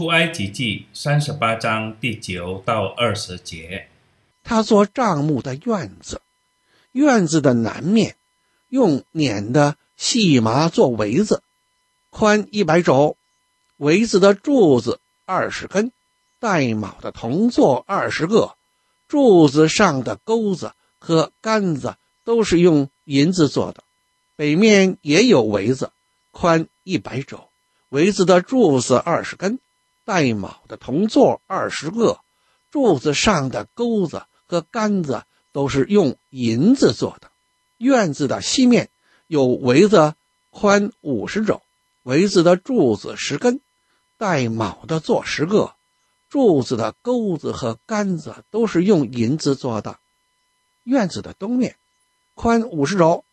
出埃及记三十八章第九到二十节。他做帐幕的院子，院子的南面用捻的细麻做围子，宽一百肘，围子的柱子二十根，带卯的铜座二十个，柱子上的钩子和杆子都是用银子做的。北面也有围子，宽一百肘，围子的柱子二十根，带卯的铜座二十个，柱子上的钩子。和杆子都是用银子做的。院子的西面有围子，宽五十肘，围子的柱子十根，带卯的座十个，柱子的钩子和杆子都是用银子做的。院子的东面宽五十肘，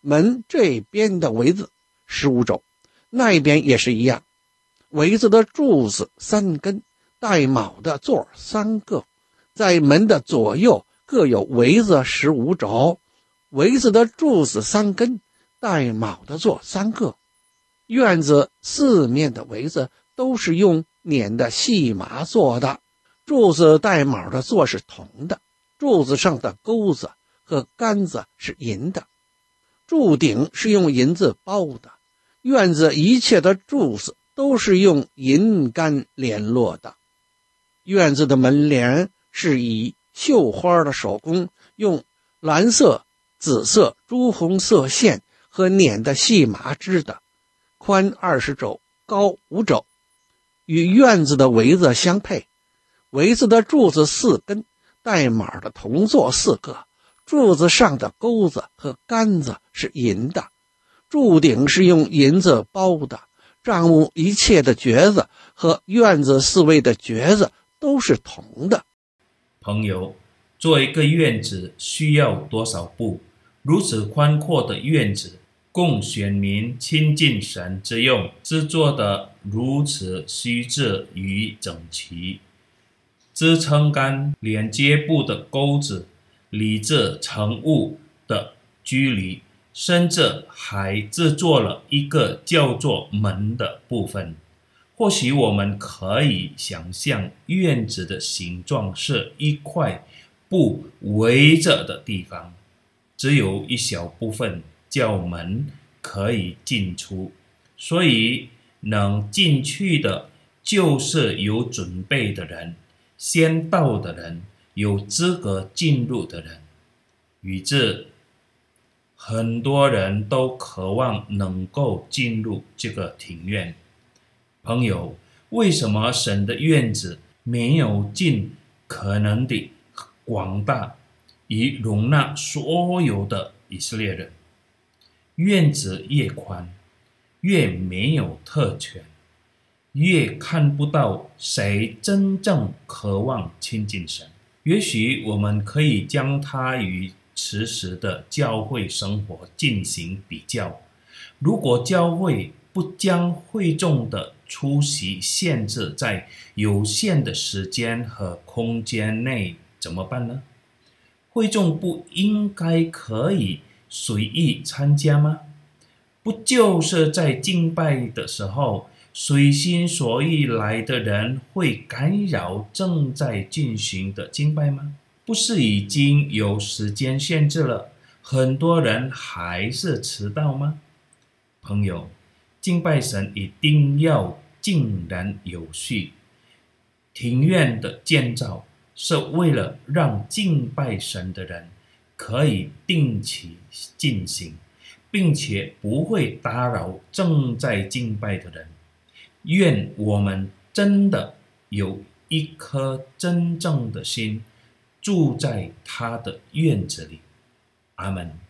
门这边的围子十五肘，那一边也是一样。围子的柱子三根，带卯的座三个。在门的左右各有围子十五轴，围子的柱子三根，带卯的座三个。院子四面的围子都是用捻的细麻做的，柱子带卯的座是铜的，柱子上的钩子和杆子是银的，柱顶是用银子包的。院子一切的柱子都是用银杆联络的。院子的门帘。是以绣花的手工，用蓝色、紫色、朱红色线和捻的细麻织的，宽二十肘，高五肘，与院子的围子相配。围子的柱子四根，带码的铜座四个，柱子上的钩子和杆子是银的，柱顶是用银子包的。帐幕一切的橛子和院子四围的橛子都是铜的。朋友，做一个院子需要多少布？如此宽阔的院子，供选民亲近神之用，制作的如此细致与整齐，支撑杆连接布的钩子，理智成物的距离，甚至还制作了一个叫做门的部分。或许我们可以想象，院子的形状是一块布围着的地方，只有一小部分叫门可以进出，所以能进去的，就是有准备的人，先到的人，有资格进入的人。于是，很多人都渴望能够进入这个庭院。朋友，为什么神的院子没有尽可能的广大，以容纳所有的以色列人？院子越宽，越没有特权，越看不到谁真正渴望亲近神。也许我们可以将它与此时的教会生活进行比较。如果教会不将会众的出席限制在有限的时间和空间内怎么办呢？会众不应该可以随意参加吗？不就是在敬拜的时候，随心所欲来的人会干扰正在进行的敬拜吗？不是已经有时间限制了，很多人还是迟到吗？朋友。敬拜神一定要井然有序。庭院的建造是为了让敬拜神的人可以定期进行，并且不会打扰正在敬拜的人。愿我们真的有一颗真正的心住在他的院子里。阿门。